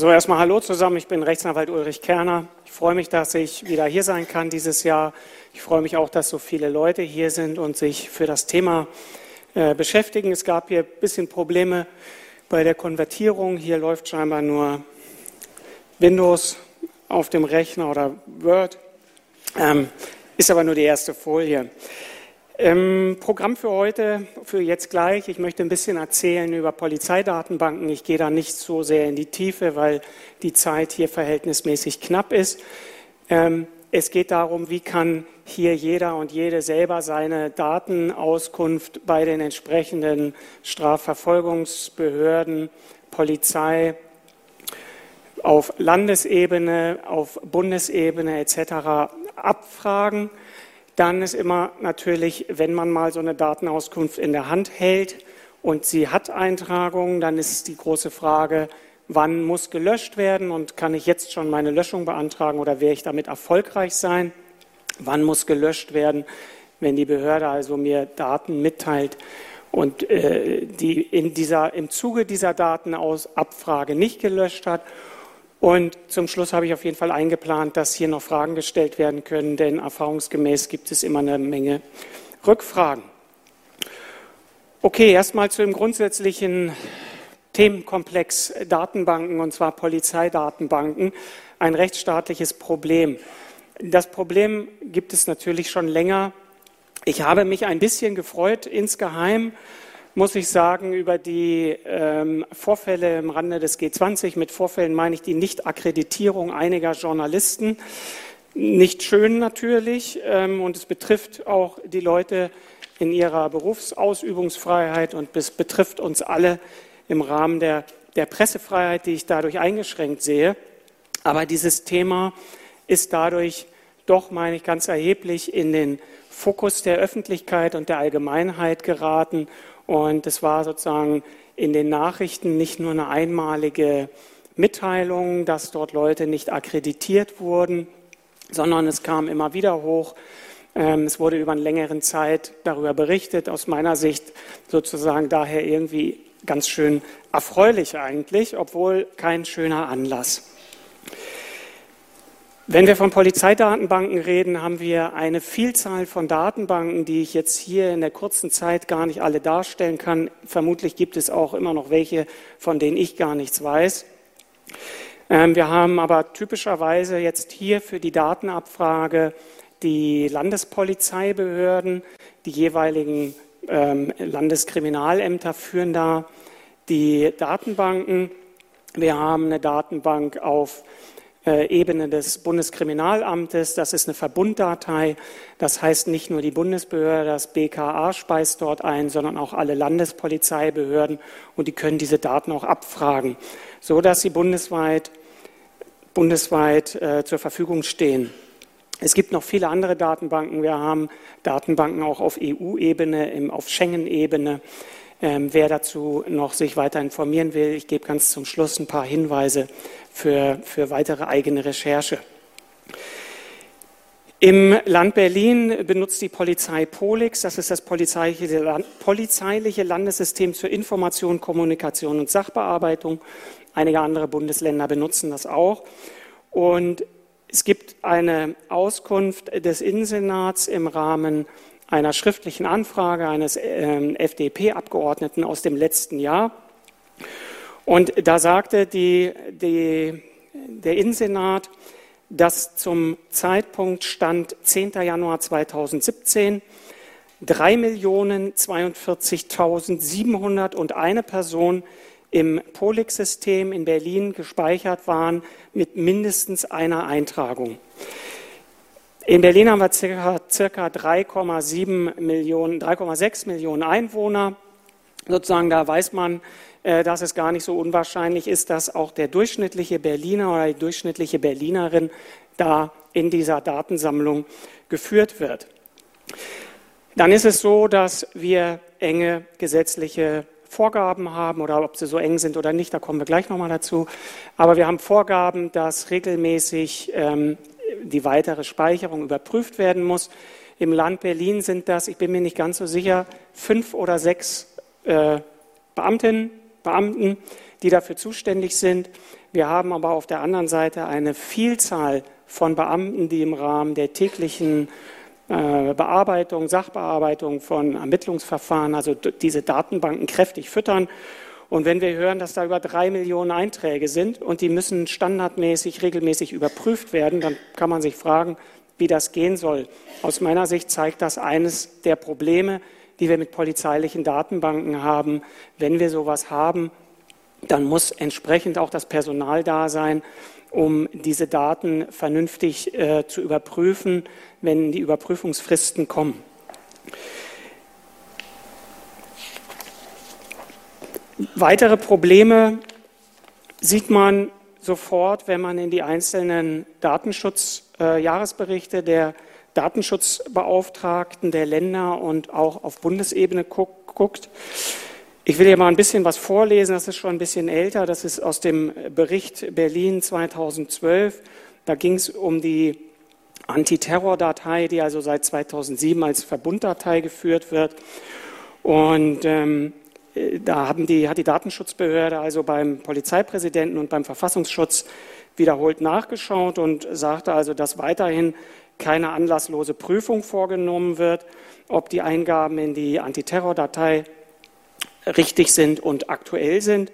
So, erstmal Hallo zusammen. Ich bin Rechtsanwalt Ulrich Kerner. Ich freue mich, dass ich wieder hier sein kann dieses Jahr. Ich freue mich auch, dass so viele Leute hier sind und sich für das Thema äh, beschäftigen. Es gab hier ein bisschen Probleme bei der Konvertierung. Hier läuft scheinbar nur Windows auf dem Rechner oder Word. Ähm, ist aber nur die erste Folie. Ähm, Programm für heute, für jetzt gleich. Ich möchte ein bisschen erzählen über Polizeidatenbanken. Ich gehe da nicht so sehr in die Tiefe, weil die Zeit hier verhältnismäßig knapp ist. Ähm, es geht darum, wie kann hier jeder und jede selber seine Datenauskunft bei den entsprechenden Strafverfolgungsbehörden, Polizei, auf Landesebene, auf Bundesebene etc. abfragen. Dann ist immer natürlich, wenn man mal so eine Datenauskunft in der Hand hält und sie hat Eintragungen, dann ist die große Frage, wann muss gelöscht werden und kann ich jetzt schon meine Löschung beantragen oder werde ich damit erfolgreich sein? Wann muss gelöscht werden, wenn die Behörde also mir Daten mitteilt und äh, die in dieser, im Zuge dieser Datenabfrage nicht gelöscht hat? Und zum Schluss habe ich auf jeden Fall eingeplant, dass hier noch Fragen gestellt werden können, denn erfahrungsgemäß gibt es immer eine Menge Rückfragen. Okay, erstmal zu dem grundsätzlichen Themenkomplex Datenbanken, und zwar Polizeidatenbanken, ein rechtsstaatliches Problem. Das Problem gibt es natürlich schon länger. Ich habe mich ein bisschen gefreut insgeheim, muss ich sagen, über die ähm, Vorfälle im Rande des G20. Mit Vorfällen meine ich die Nichtakkreditierung einiger Journalisten. Nicht schön natürlich ähm, und es betrifft auch die Leute in ihrer Berufsausübungsfreiheit und es betrifft uns alle im Rahmen der, der Pressefreiheit, die ich dadurch eingeschränkt sehe. Aber dieses Thema ist dadurch doch, meine ich, ganz erheblich in den Fokus der Öffentlichkeit und der Allgemeinheit geraten und es war sozusagen in den Nachrichten nicht nur eine einmalige Mitteilung, dass dort Leute nicht akkreditiert wurden, sondern es kam immer wieder hoch. Ähm, es wurde über eine längere Zeit darüber berichtet, aus meiner Sicht sozusagen daher irgendwie ganz schön erfreulich eigentlich, obwohl kein schöner Anlass. Wenn wir von Polizeidatenbanken reden, haben wir eine Vielzahl von Datenbanken, die ich jetzt hier in der kurzen Zeit gar nicht alle darstellen kann. Vermutlich gibt es auch immer noch welche, von denen ich gar nichts weiß. Ähm, wir haben aber typischerweise jetzt hier für die Datenabfrage die Landespolizeibehörden, die jeweiligen ähm, Landeskriminalämter führen da die Datenbanken. Wir haben eine Datenbank auf Ebene des Bundeskriminalamtes. Das ist eine Verbunddatei. Das heißt, nicht nur die Bundesbehörde, das BKA speist dort ein, sondern auch alle Landespolizeibehörden und die können diese Daten auch abfragen, so dass sie bundesweit, bundesweit äh, zur Verfügung stehen. Es gibt noch viele andere Datenbanken. Wir haben Datenbanken auch auf EU-Ebene, auf Schengen-Ebene. Ähm, wer dazu noch sich weiter informieren will, ich gebe ganz zum Schluss ein paar Hinweise für, für weitere eigene Recherche. Im Land Berlin benutzt die Polizei Polix, das ist das polizeiliche, Landessystem zur Information, Kommunikation und Sachbearbeitung. Einige andere Bundesländer benutzen das auch. Und es gibt eine Auskunft des Innensenats im Rahmen einer schriftlichen Anfrage eines äh, FDP-Abgeordneten aus dem letzten Jahr. Und da sagte die, die, der Innensenat, dass zum Zeitpunkt stand 10. Januar 2017 3.042.701 Personen im Polix-System in Berlin gespeichert waren mit mindestens einer Eintragung. In Berlin haben wir circa, circa 3,7 Millionen, 3,6 Millionen Einwohner. Sozusagen, da weiß man, äh, dass es gar nicht so unwahrscheinlich ist, dass auch der durchschnittliche Berliner oder die durchschnittliche Berlinerin da in dieser Datensammlung geführt wird. Dann ist es so, dass wir enge gesetzliche Vorgaben haben oder ob sie so eng sind oder nicht, da kommen wir gleich nochmal dazu. Aber wir haben Vorgaben, dass regelmäßig ähm, die weitere Speicherung überprüft werden muss. Im Land Berlin sind das, ich bin mir nicht ganz so sicher, fünf oder sechs äh, Beamtinnen, Beamten, die dafür zuständig sind. Wir haben aber auf der anderen Seite eine Vielzahl von Beamten, die im Rahmen der täglichen äh, Bearbeitung, Sachbearbeitung von Ermittlungsverfahren, also diese Datenbanken kräftig füttern. Und wenn wir hören, dass da über drei Millionen Einträge sind und die müssen standardmäßig, regelmäßig überprüft werden, dann kann man sich fragen, wie das gehen soll. Aus meiner Sicht zeigt das eines der Probleme, die wir mit polizeilichen Datenbanken haben. Wenn wir sowas haben, dann muss entsprechend auch das Personal da sein, um diese Daten vernünftig äh, zu überprüfen, wenn die Überprüfungsfristen kommen. Weitere Probleme sieht man sofort, wenn man in die einzelnen Datenschutzjahresberichte äh, der Datenschutzbeauftragten der Länder und auch auf Bundesebene guckt. Ich will hier mal ein bisschen was vorlesen, das ist schon ein bisschen älter, das ist aus dem Bericht Berlin 2012. Da ging es um die Antiterror-Datei, die also seit 2007 als Verbunddatei geführt wird. Und ähm, da haben die, hat die Datenschutzbehörde also beim Polizeipräsidenten und beim Verfassungsschutz wiederholt nachgeschaut und sagte also, dass weiterhin keine anlasslose Prüfung vorgenommen wird, ob die Eingaben in die Antiterror-Datei richtig sind und aktuell sind.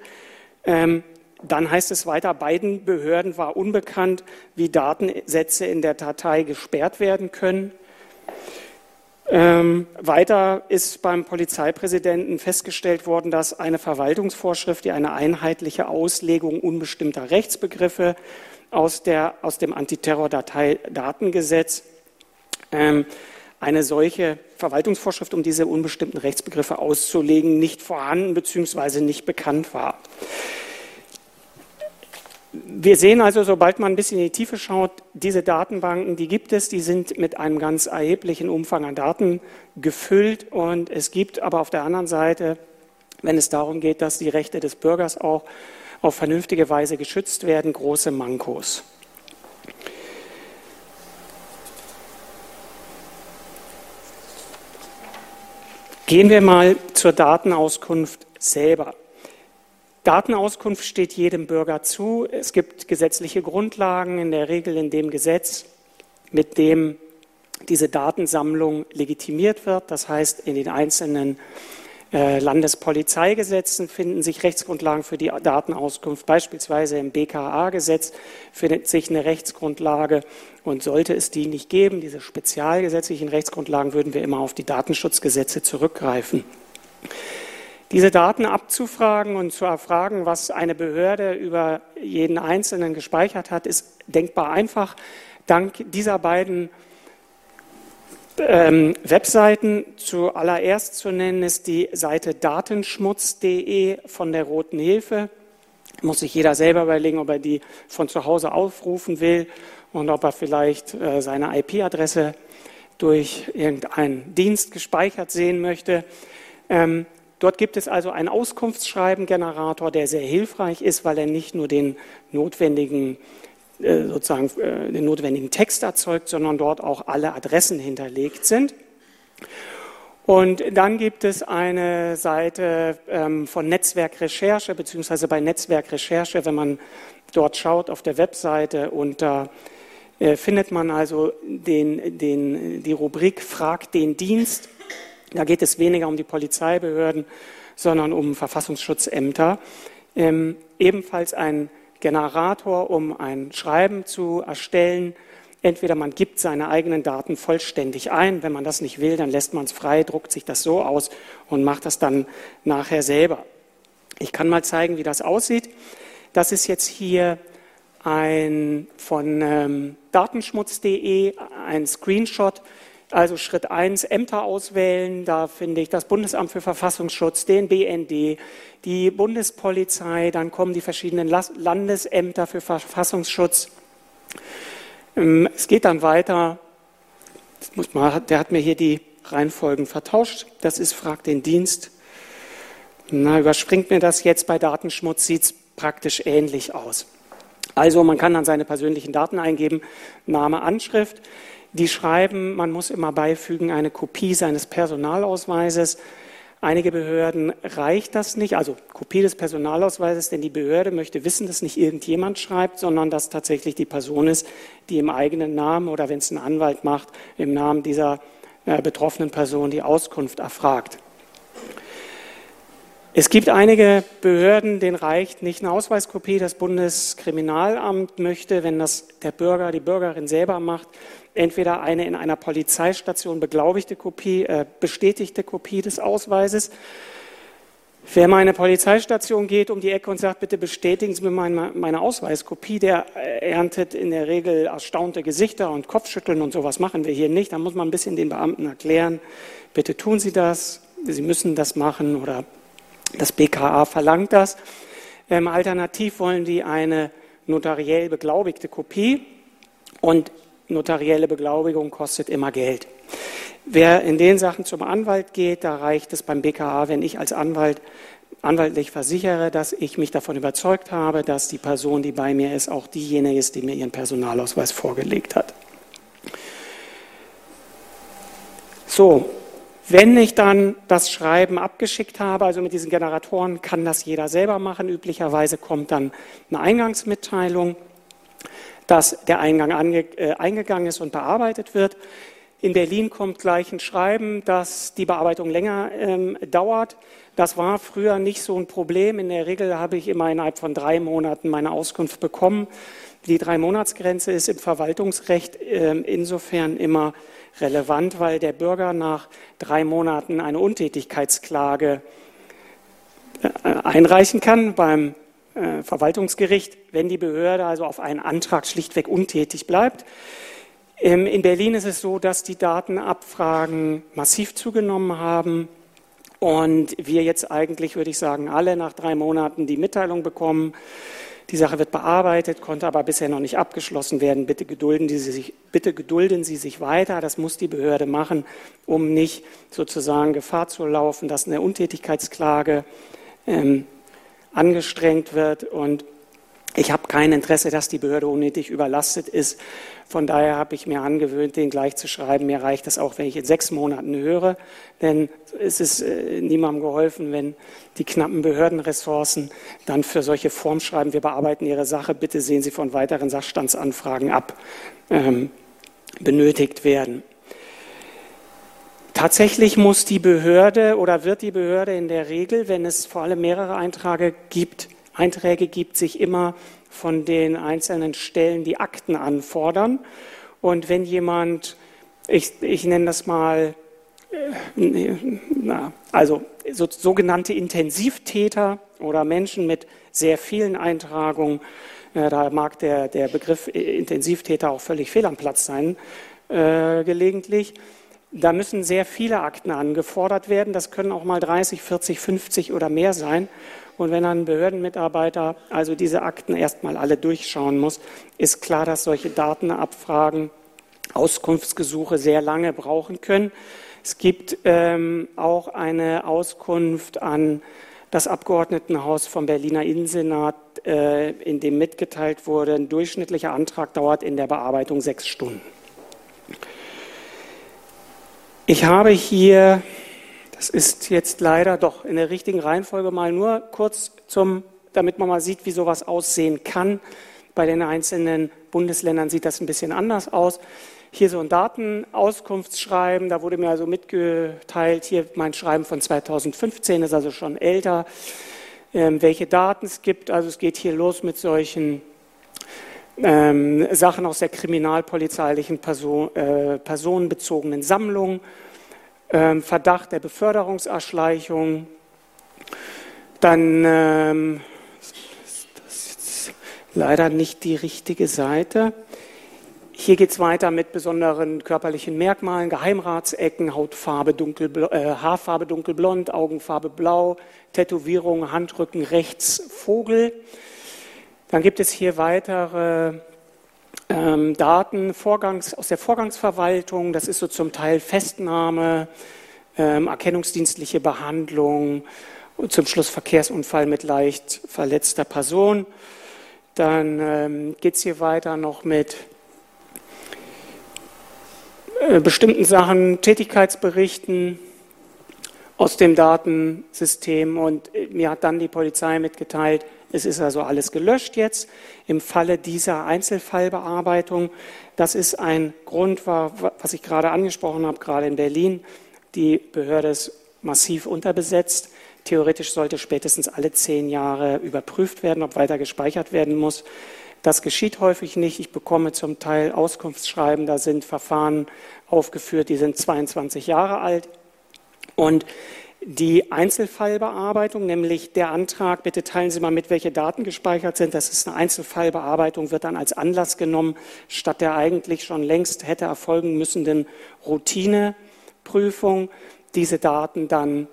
Ähm, dann heißt es weiter, beiden Behörden war unbekannt, wie Datensätze in der Datei gesperrt werden können. Ähm, weiter ist beim Polizeipräsidenten festgestellt worden, dass eine Verwaltungsvorschrift, die eine einheitliche Auslegung unbestimmter Rechtsbegriffe aus, der, aus dem Antiterror-Datei-Datengesetz ähm, eine solche Verwaltungsvorschrift, um diese unbestimmten Rechtsbegriffe auszulegen, nicht vorhanden bzw. nicht bekannt war. Wir sehen also, sobald man ein bisschen in die Tiefe schaut, diese Datenbanken, die gibt es, die sind mit einem ganz erheblichen Umfang an Daten gefüllt und es gibt aber auf der anderen Seite, wenn es darum geht, dass die Rechte des Bürgers auch auf vernünftige Weise geschützt werden, große Mankos. Gehen wir mal zur Datenauskunft selber. Datenauskunft steht jedem Bürger zu. Es gibt gesetzliche Grundlagen, in der Regel in dem Gesetz, mit dem diese Datensammlung legitimiert wird. Das heißt, in den einzelnen äh, Landespolizeigesetzen finden sich Rechtsgrundlagen für die Datenauskunft. Beispielsweise im BKA-Gesetz findet sich eine Rechtsgrundlage. Und sollte es die nicht geben, diese spezialgesetzlichen Rechtsgrundlagen, würden wir immer auf die Datenschutzgesetze zurückgreifen. Diese Daten abzufragen und zu erfragen, was eine Behörde über jeden Einzelnen gespeichert hat, ist denkbar einfach. Dank dieser beiden ähm, Webseiten zuallererst zu nennen ist die Seite datenschmutz.de von der Roten Hilfe. Muss sich jeder selber überlegen, ob er die von zu Hause aufrufen will und ob er vielleicht äh, seine IP-Adresse durch irgendeinen Dienst gespeichert sehen möchte. Ähm, Dort gibt es also einen Auskunftsschreibengenerator, der sehr hilfreich ist, weil er nicht nur den notwendigen äh, sozusagen äh, den notwendigen Text erzeugt, sondern dort auch alle Adressen hinterlegt sind. Und dann gibt es eine Seite ähm, von Netzwerkrecherche, beziehungsweise bei Netzwerkrecherche, wenn man dort schaut auf der Webseite unter äh, findet man also den, den, die Rubrik Frag den Dienst da geht es weniger um die Polizeibehörden, sondern um Verfassungsschutzämter. Ähm, ebenfalls ein Generator, um ein Schreiben zu erstellen. Entweder man gibt seine eigenen Daten vollständig ein, wenn man das nicht will, dann lässt man es frei, druckt sich das so aus und macht das dann nachher selber. Ich kann mal zeigen, wie das aussieht. Das ist jetzt hier ein von ähm, datenschmutz.de ein Screenshot also Schritt 1, Ämter auswählen. Da finde ich das Bundesamt für Verfassungsschutz, den BND, die Bundespolizei, dann kommen die verschiedenen Landesämter für Verfassungsschutz. Ähm, es geht dann weiter. Mal, der hat mir hier die Reihenfolgen vertauscht. Das ist Frag den Dienst. Na, überspringt mir das jetzt bei Datenschmutz, sieht es praktisch ähnlich aus. Also man kann dann seine persönlichen Daten eingeben, Name, Anschrift die schreiben, man muss immer beifügen eine Kopie seines Personalausweises. Einige Behörden reicht das nicht, also Kopie des Personalausweises, denn die Behörde möchte wissen, dass nicht irgendjemand schreibt, sondern dass tatsächlich die Person ist, die im eigenen Namen oder wenn es ein Anwalt macht, im Namen dieser äh, betroffenen Person die Auskunft erfragt. Es gibt einige Behörden, denen reicht nicht eine Ausweiskopie. Das Bundeskriminalamt möchte, wenn das der Bürger, die Bürgerin selber macht, entweder eine in einer Polizeistation beglaubigte Kopie, äh, bestätigte Kopie des Ausweises. Wer mal in eine Polizeistation geht um die Ecke und sagt, bitte bestätigen Sie mir meine, meine Ausweiskopie, der erntet in der Regel erstaunte Gesichter und Kopfschütteln und sowas machen wir hier nicht. Da muss man ein bisschen den Beamten erklären, bitte tun Sie das, Sie müssen das machen oder das BKA verlangt das. Ähm, alternativ wollen die eine notariell beglaubigte Kopie und notarielle Beglaubigung kostet immer Geld. Wer in den Sachen zum Anwalt geht, da reicht es beim BKA, wenn ich als Anwalt anwaltlich versichere, dass ich mich davon überzeugt habe, dass die Person, die bei mir ist, auch diejenige ist, die mir ihren Personalausweis vorgelegt hat. So, wenn ich dann das Schreiben abgeschickt habe, also mit diesen Generatoren, kann das jeder selber machen. Üblicherweise kommt dann eine Eingangsmitteilung, dass der Eingang ange, äh, eingegangen ist und bearbeitet wird. In Berlin kommt gleich ein Schreiben, dass die Bearbeitung länger ähm, dauert. Das war früher nicht so ein Problem. In der Regel habe ich immer innerhalb von drei Monaten meine Auskunft bekommen. Die Drei-Monats-Grenze ist im Verwaltungsrecht äh, insofern immer relevant, weil der Bürger nach drei Monaten eine Untätigkeitsklage äh, einreichen kann beim äh, Verwaltungsgericht, wenn die Behörde also auf einen Antrag schlichtweg untätig bleibt. Ähm, in Berlin ist es so, dass die Datenabfragen massiv zugenommen haben und wir jetzt eigentlich, würde ich sagen, alle nach drei Monaten die Mitteilung bekommen, die Sache wird bearbeitet, konnte aber bisher noch nicht abgeschlossen werden. Bitte gedulden, Sie sich, bitte gedulden Sie sich weiter. Das muss die Behörde machen, um nicht sozusagen Gefahr zu laufen, dass eine Untätigkeitsklage ähm, angestrengt wird. Und ich habe kein Interesse, dass die Behörde unnötig überlastet ist. Von daher habe ich mir angewöhnt, den gleich zu schreiben. Mir reicht das auch, wenn ich in sechs Monaten höre, denn es ist äh, niemandem geholfen, wenn die knappen Behördenressourcen dann für solche Formschreiben, wir bearbeiten Ihre Sache, bitte sehen Sie von weiteren Sachstandsanfragen ab, ähm, benötigt werden. Tatsächlich muss die Behörde oder wird die Behörde in der Regel, wenn es vor allem mehrere Einträge gibt, Einträge gibt, sich immer von den einzelnen Stellen die Akten anfordern. Und wenn jemand, ich, ich nenne das mal, äh, na, also so, sogenannte Intensivtäter oder Menschen mit sehr vielen Eintragungen, äh, da mag der, der Begriff Intensivtäter auch völlig fehl am Platz sein, äh, gelegentlich. Da müssen sehr viele Akten angefordert werden. Das können auch mal 30, 40, 50 oder mehr sein. Und wenn ein Behördenmitarbeiter also diese Akten erstmal alle durchschauen muss, ist klar, dass solche Datenabfragen, Auskunftsgesuche sehr lange brauchen können. Es gibt ähm, auch eine Auskunft an das Abgeordnetenhaus vom Berliner Innensenat, äh, in dem mitgeteilt wurde, ein durchschnittlicher Antrag dauert in der Bearbeitung sechs Stunden. Ich habe hier das ist jetzt leider doch in der richtigen Reihenfolge mal nur kurz zum, damit man mal sieht, wie sowas aussehen kann. Bei den einzelnen Bundesländern sieht das ein bisschen anders aus. Hier so ein Datenauskunftsschreiben, da wurde mir also mitgeteilt, hier mein Schreiben von 2015 ist also schon älter, ähm, welche Daten es gibt. Also es geht hier los mit solchen ähm, Sachen aus der kriminalpolizeilichen Person, äh, personenbezogenen Sammlung ähm, Verdacht der Beförderungserschleichung, dann ähm, das ist leider nicht die richtige Seite. Hier geht es weiter mit besonderen körperlichen Merkmalen, Geheimratsecken, Hautfarbe dunkel, äh, Haarfarbe dunkelblond, Augenfarbe blau, Tätowierung, Handrücken rechts, Vogel. Dann gibt es hier weitere ähm, Daten Vorgangs, aus der Vorgangsverwaltung, das ist so zum Teil Festnahme, ähm, erkennungsdienstliche Behandlung und zum Schluss Verkehrsunfall mit leicht verletzter Person. Dann ähm, geht es hier weiter noch mit äh, bestimmten Sachen, Tätigkeitsberichten aus dem Datensystem und mir hat dann die Polizei mitgeteilt, es ist also alles gelöscht jetzt im Falle dieser Einzelfallbearbeitung. Das ist ein Grund, was ich gerade angesprochen habe, gerade in Berlin. Die Behörde ist massiv unterbesetzt. Theoretisch sollte spätestens alle zehn Jahre überprüft werden, ob weiter gespeichert werden muss. Das geschieht häufig nicht. Ich bekomme zum Teil Auskunftsschreiben, da sind Verfahren aufgeführt, die sind 22 Jahre alt. Und die Einzelfallbearbeitung, nämlich der Antrag, bitte teilen Sie mal mit, welche Daten gespeichert sind. Das ist eine Einzelfallbearbeitung, wird dann als Anlass genommen, statt der eigentlich schon längst hätte erfolgen müssenden Routineprüfung, diese Daten dann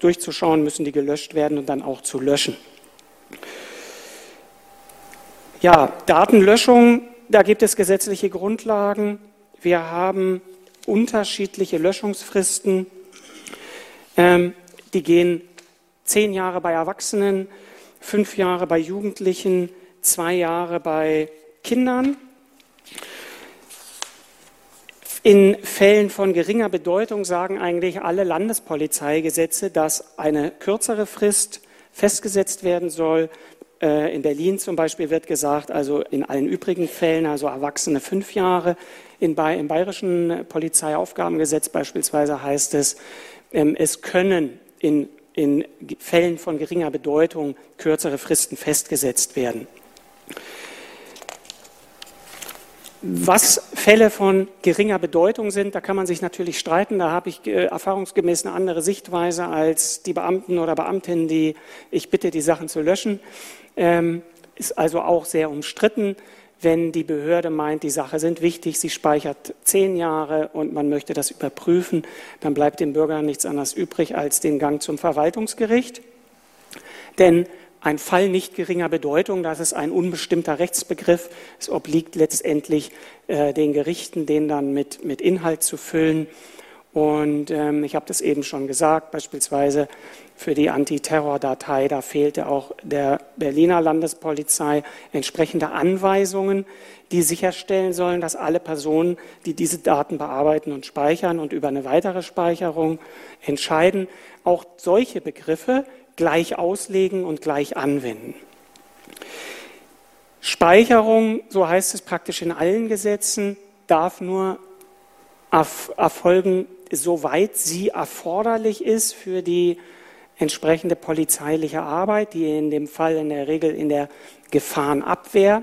durchzuschauen, müssen die gelöscht werden und dann auch zu löschen. Ja, Datenlöschung, da gibt es gesetzliche Grundlagen. Wir haben unterschiedliche Löschungsfristen. Ähm, die gehen zehn Jahre bei Erwachsenen, fünf Jahre bei Jugendlichen, zwei Jahre bei Kindern. In Fällen von geringer Bedeutung sagen eigentlich alle Landespolizeigesetze, dass eine kürzere Frist festgesetzt werden soll. Äh, in Berlin zum Beispiel wird gesagt, also in allen übrigen Fällen, also Erwachsene fünf Jahre. Im bayerischen Polizeiaufgabengesetz beispielsweise heißt es, es können in, in Fällen von geringer Bedeutung kürzere Fristen festgesetzt werden. Was Fälle von geringer Bedeutung sind, da kann man sich natürlich streiten. Da habe ich äh, erfahrungsgemäß eine andere Sichtweise als die Beamten oder Beamtinnen, die ich bitte, die Sachen zu löschen. Ähm, ist also auch sehr umstritten, wenn die Behörde meint, die Sache sind wichtig, sie speichert zehn Jahre und man möchte das überprüfen, dann bleibt dem Bürger nichts anderes übrig als den Gang zum Verwaltungsgericht. Denn ein Fall nicht geringer Bedeutung, das ist ein unbestimmter Rechtsbegriff. Es obliegt letztendlich äh, den Gerichten, den dann mit, mit Inhalt zu füllen. Und ähm, ich habe das eben schon gesagt, beispielsweise für die Antiterror-Datei, da fehlte auch der Berliner Landespolizei entsprechende Anweisungen, die sicherstellen sollen, dass alle Personen, die diese Daten bearbeiten und speichern und über eine weitere Speicherung entscheiden, auch solche Begriffe gleich auslegen und gleich anwenden. Speicherung, so heißt es praktisch in allen Gesetzen, darf nur erfolgen, soweit sie erforderlich ist für die entsprechende polizeiliche Arbeit, die in dem Fall in der Regel in der Gefahrenabwehr,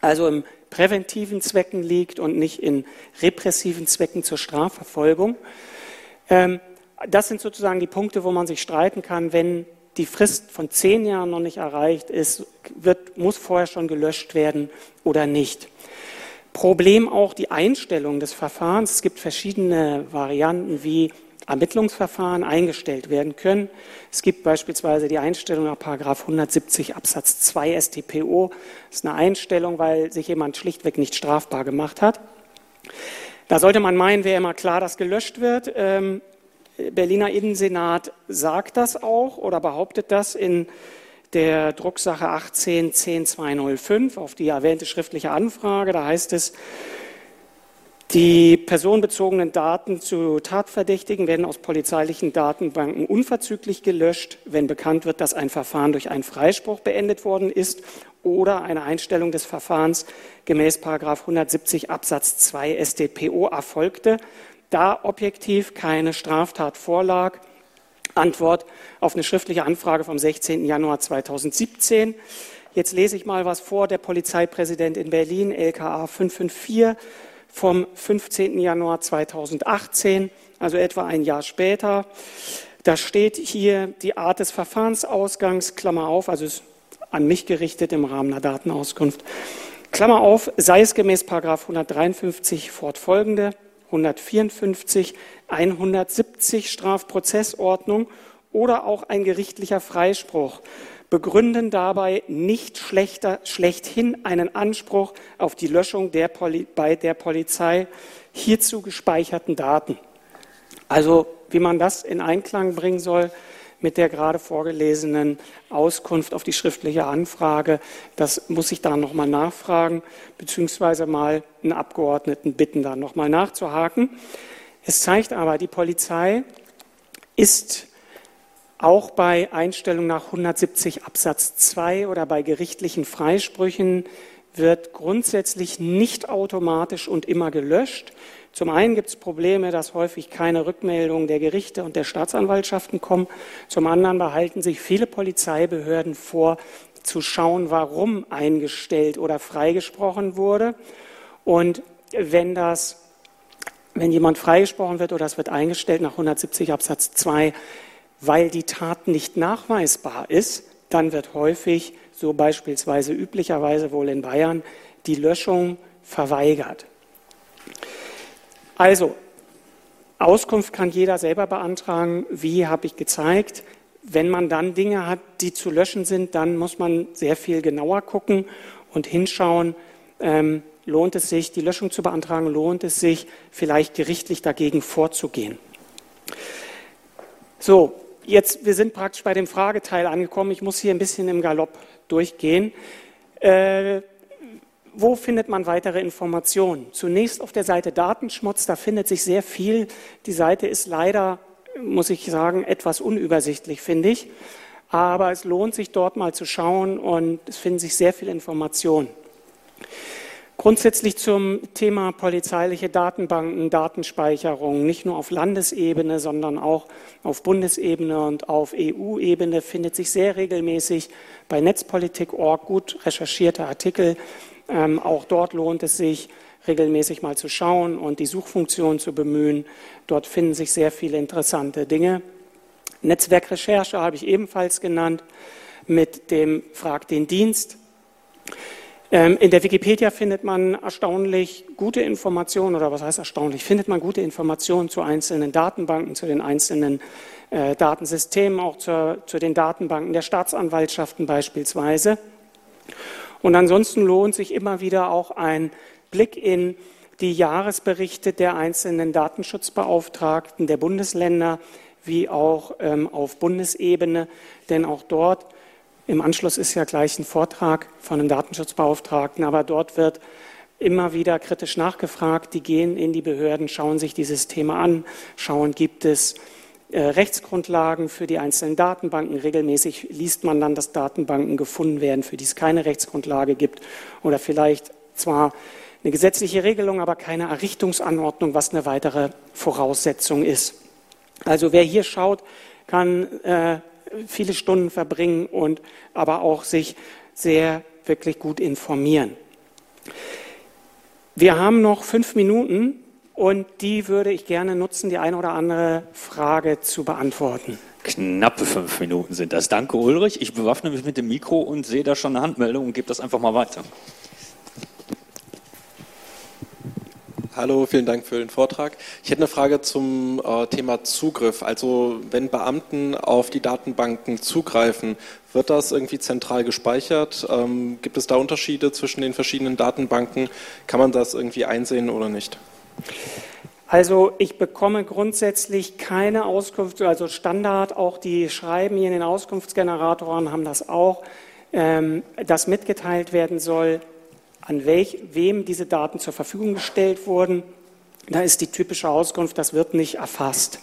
also im präventiven Zwecken liegt und nicht in repressiven Zwecken zur Strafverfolgung. Ähm, das sind sozusagen die Punkte, wo man sich streiten kann, wenn die Frist von zehn Jahren noch nicht erreicht ist, wird, muss vorher schon gelöscht werden oder nicht. Problem auch die Einstellung des Verfahrens. Es gibt verschiedene Varianten, wie Ermittlungsverfahren eingestellt werden können. Es gibt beispielsweise die Einstellung nach 170 Absatz 2 StPO. Das ist eine Einstellung, weil sich jemand schlichtweg nicht strafbar gemacht hat. Da sollte man meinen, wäre immer klar, dass gelöscht wird. Ähm, Berliner Innensenat sagt das auch oder behauptet das in der Drucksache 18 10205 auf die erwähnte schriftliche Anfrage. Da heißt es, die personenbezogenen Daten zu Tatverdächtigen werden aus polizeilichen Datenbanken unverzüglich gelöscht, wenn bekannt wird, dass ein Verfahren durch einen Freispruch beendet worden ist oder eine Einstellung des Verfahrens gemäß 170 Absatz 2 StPO erfolgte da objektiv keine Straftat vorlag. Antwort auf eine schriftliche Anfrage vom 16. Januar 2017. Jetzt lese ich mal was vor. Der Polizeipräsident in Berlin, LKA 554 vom 15. Januar 2018, also etwa ein Jahr später. Da steht hier die Art des Verfahrensausgangs, Klammer auf, also ist an mich gerichtet im Rahmen einer Datenauskunft. Klammer auf, sei es gemäß 153 fortfolgende, 154, 170 Strafprozessordnung oder auch ein gerichtlicher Freispruch begründen dabei nicht schlechter, schlechthin einen Anspruch auf die Löschung der Poli bei der Polizei hierzu gespeicherten Daten. Also wie man das in Einklang bringen soll, mit der gerade vorgelesenen Auskunft auf die schriftliche Anfrage. Das muss ich da nochmal nachfragen, beziehungsweise mal einen Abgeordneten bitten, da nochmal nachzuhaken. Es zeigt aber, die Polizei ist auch bei Einstellung nach 170 Absatz 2 oder bei gerichtlichen Freisprüchen wird grundsätzlich nicht automatisch und immer gelöscht. Zum einen gibt es Probleme, dass häufig keine Rückmeldungen der Gerichte und der Staatsanwaltschaften kommen. Zum anderen behalten sich viele Polizeibehörden vor, zu schauen, warum eingestellt oder freigesprochen wurde. Und wenn das, wenn jemand freigesprochen wird oder es wird eingestellt nach 170 Absatz 2, weil die Tat nicht nachweisbar ist, dann wird häufig, so beispielsweise üblicherweise wohl in Bayern, die Löschung verweigert. Also, Auskunft kann jeder selber beantragen. Wie habe ich gezeigt? Wenn man dann Dinge hat, die zu löschen sind, dann muss man sehr viel genauer gucken und hinschauen, ähm, lohnt es sich, die Löschung zu beantragen, lohnt es sich, vielleicht gerichtlich dagegen vorzugehen. So, jetzt, wir sind praktisch bei dem Frageteil angekommen. Ich muss hier ein bisschen im Galopp durchgehen. Äh, wo findet man weitere Informationen? Zunächst auf der Seite Datenschmutz, da findet sich sehr viel. Die Seite ist leider, muss ich sagen, etwas unübersichtlich, finde ich. Aber es lohnt sich dort mal zu schauen und es finden sich sehr viele Informationen. Grundsätzlich zum Thema polizeiliche Datenbanken, Datenspeicherung, nicht nur auf Landesebene, sondern auch auf Bundesebene und auf EU-Ebene findet sich sehr regelmäßig bei Netzpolitik.org gut recherchierte Artikel ähm, auch dort lohnt es sich, regelmäßig mal zu schauen und die Suchfunktion zu bemühen. Dort finden sich sehr viele interessante Dinge. Netzwerkrecherche habe ich ebenfalls genannt mit dem Frag den Dienst. Ähm, in der Wikipedia findet man erstaunlich gute Informationen, oder was heißt erstaunlich, findet man gute Informationen zu einzelnen Datenbanken, zu den einzelnen äh, Datensystemen, auch zur, zu den Datenbanken der Staatsanwaltschaften beispielsweise. Und ansonsten lohnt sich immer wieder auch ein Blick in die Jahresberichte der einzelnen Datenschutzbeauftragten der Bundesländer wie auch ähm, auf Bundesebene, denn auch dort im Anschluss ist ja gleich ein Vortrag von einem Datenschutzbeauftragten, aber dort wird immer wieder kritisch nachgefragt. Die gehen in die Behörden, schauen sich dieses Thema an, schauen, gibt es äh, Rechtsgrundlagen für die einzelnen Datenbanken. Regelmäßig liest man dann, dass Datenbanken gefunden werden, für die es keine Rechtsgrundlage gibt oder vielleicht zwar eine gesetzliche Regelung, aber keine Errichtungsanordnung, was eine weitere Voraussetzung ist. Also wer hier schaut, kann äh, viele Stunden verbringen und aber auch sich sehr wirklich gut informieren. Wir haben noch fünf Minuten und die würde ich gerne nutzen, die eine oder andere Frage zu beantworten. Knappe fünf Minuten sind das. Danke, Ulrich. Ich bewaffne mich mit dem Mikro und sehe da schon eine Handmeldung und gebe das einfach mal weiter. Hallo, vielen Dank für den Vortrag. Ich hätte eine Frage zum äh, Thema Zugriff. Also wenn Beamten auf die Datenbanken zugreifen, wird das irgendwie zentral gespeichert? Ähm, gibt es da Unterschiede zwischen den verschiedenen Datenbanken? Kann man das irgendwie einsehen oder nicht? Also ich bekomme grundsätzlich keine Auskunft, also Standard, auch die Schreiben hier in den Auskunftsgeneratoren haben das auch, ähm, dass mitgeteilt werden soll, an welch, wem diese Daten zur Verfügung gestellt wurden. Da ist die typische Auskunft, das wird nicht erfasst.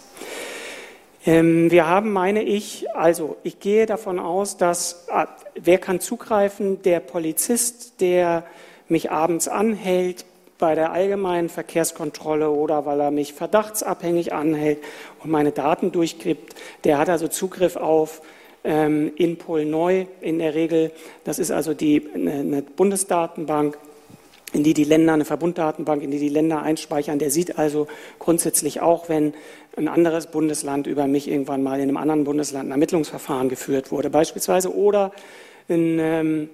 Ähm, wir haben, meine ich, also ich gehe davon aus, dass äh, wer kann zugreifen? Der Polizist, der mich abends anhält, bei der allgemeinen Verkehrskontrolle oder weil er mich verdachtsabhängig anhält und meine Daten durchgibt. Der hat also Zugriff auf ähm, Inpol neu in der Regel. Das ist also die, eine, Bundesdatenbank, in die die Länder, eine Verbunddatenbank, in die die Länder einspeichern. Der sieht also grundsätzlich auch, wenn ein anderes Bundesland über mich irgendwann mal in einem anderen Bundesland ein Ermittlungsverfahren geführt wurde, beispielsweise, oder ein, ähm,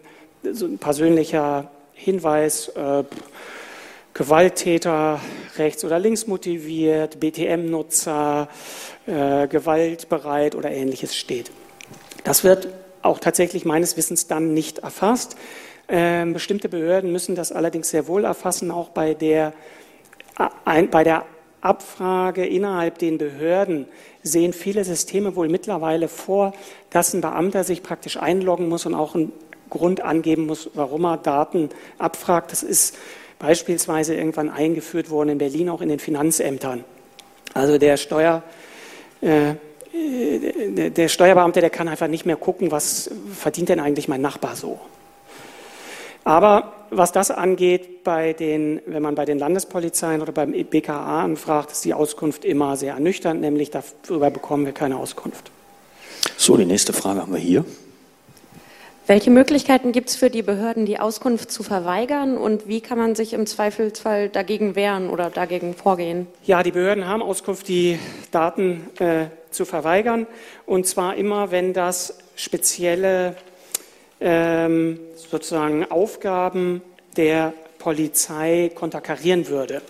so ein persönlicher Hinweis, äh, Gewalttäter rechts oder links motiviert, BTM-Nutzer, äh, gewaltbereit oder ähnliches steht. Das wird auch tatsächlich meines Wissens dann nicht erfasst. Ähm, bestimmte Behörden müssen das allerdings sehr wohl erfassen, auch bei der, ein, bei der Abfrage innerhalb den Behörden sehen viele Systeme wohl mittlerweile vor, dass ein Beamter sich praktisch einloggen muss und auch einen Grund angeben muss, warum er Daten abfragt. Das ist beispielsweise irgendwann eingeführt worden in Berlin, auch in den Finanzämtern. Also der Steuer, äh, äh, der Steuerbeamte, der kann einfach nicht mehr gucken, was verdient denn eigentlich mein Nachbar so. Aber was das angeht, bei den, wenn man bei den Landespolizeien oder beim BKA anfragt, ist die Auskunft immer sehr ernüchternd, nämlich darüber bekommen wir keine Auskunft. So, die nächste Frage haben wir hier. Welche Möglichkeiten gibt es für die Behörden, die Auskunft zu verweigern und wie kann man sich im Zweifelsfall dagegen wehren oder dagegen vorgehen? Ja, die Behörden haben Auskunft, die Daten äh, zu verweigern und zwar immer, wenn das spezielle ähm, sozusagen Aufgaben der Polizei konterkarieren würde.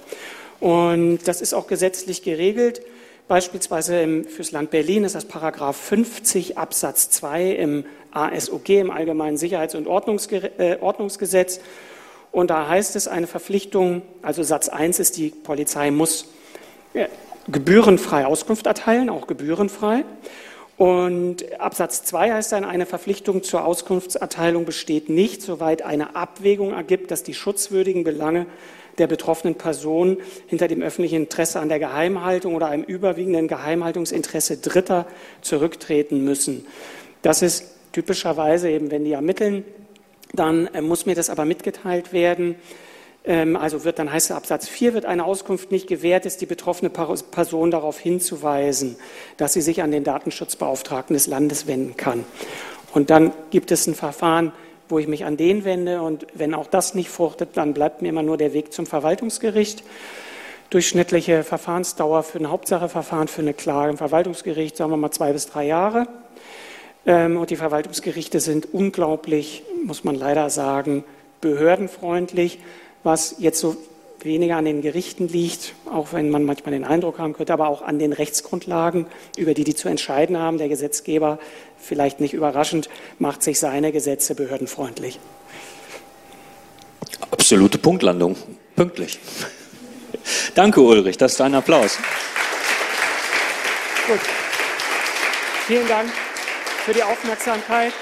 Und das ist auch gesetzlich geregelt. Beispielsweise im, fürs Land Berlin ist das Paragraph 50 Absatz 2 im ASOG, im Allgemeinen Sicherheits- und äh, Ordnungsgesetz. Und da heißt es eine Verpflichtung, also Satz 1 ist, die Polizei muss äh, gebührenfrei Auskunft erteilen, auch gebührenfrei. Und Absatz 2 heißt dann, eine Verpflichtung zur Auskunftserteilung besteht nicht, soweit eine Abwägung ergibt, dass die schutzwürdigen Belange der betroffenen Person hinter dem öffentlichen Interesse an der Geheimhaltung oder einem überwiegenden Geheimhaltungsinteresse Dritter zurücktreten müssen. Das ist typischerweise eben, wenn die ermitteln, dann äh, muss mir das aber mitgeteilt werden. Ähm, also wird, dann heißt es Absatz 4, wird eine Auskunft nicht gewährt, ist die betroffene Person darauf hinzuweisen, dass sie sich an den Datenschutzbeauftragten des Landes wenden kann. Und dann gibt es ein Verfahren, wo ich mich an den wende. Und wenn auch das nicht fruchtet, dann bleibt mir immer nur der Weg zum Verwaltungsgericht. Durchschnittliche Verfahrensdauer für ein Hauptsacheverfahren, für eine Klage im Verwaltungsgericht, sagen wir mal zwei bis drei Jahre. Ähm, und die Verwaltungsgerichte sind unglaublich, muss man leider sagen, behördenfreundlich was jetzt so weniger an den Gerichten liegt, auch wenn man manchmal den Eindruck haben könnte, aber auch an den Rechtsgrundlagen, über die die zu entscheiden haben. Der Gesetzgeber, vielleicht nicht überraschend, macht sich seine Gesetze behördenfreundlich. Absolute Punktlandung, pünktlich. Danke, Ulrich, das ist ein Applaus. Gut. Vielen Dank für die Aufmerksamkeit.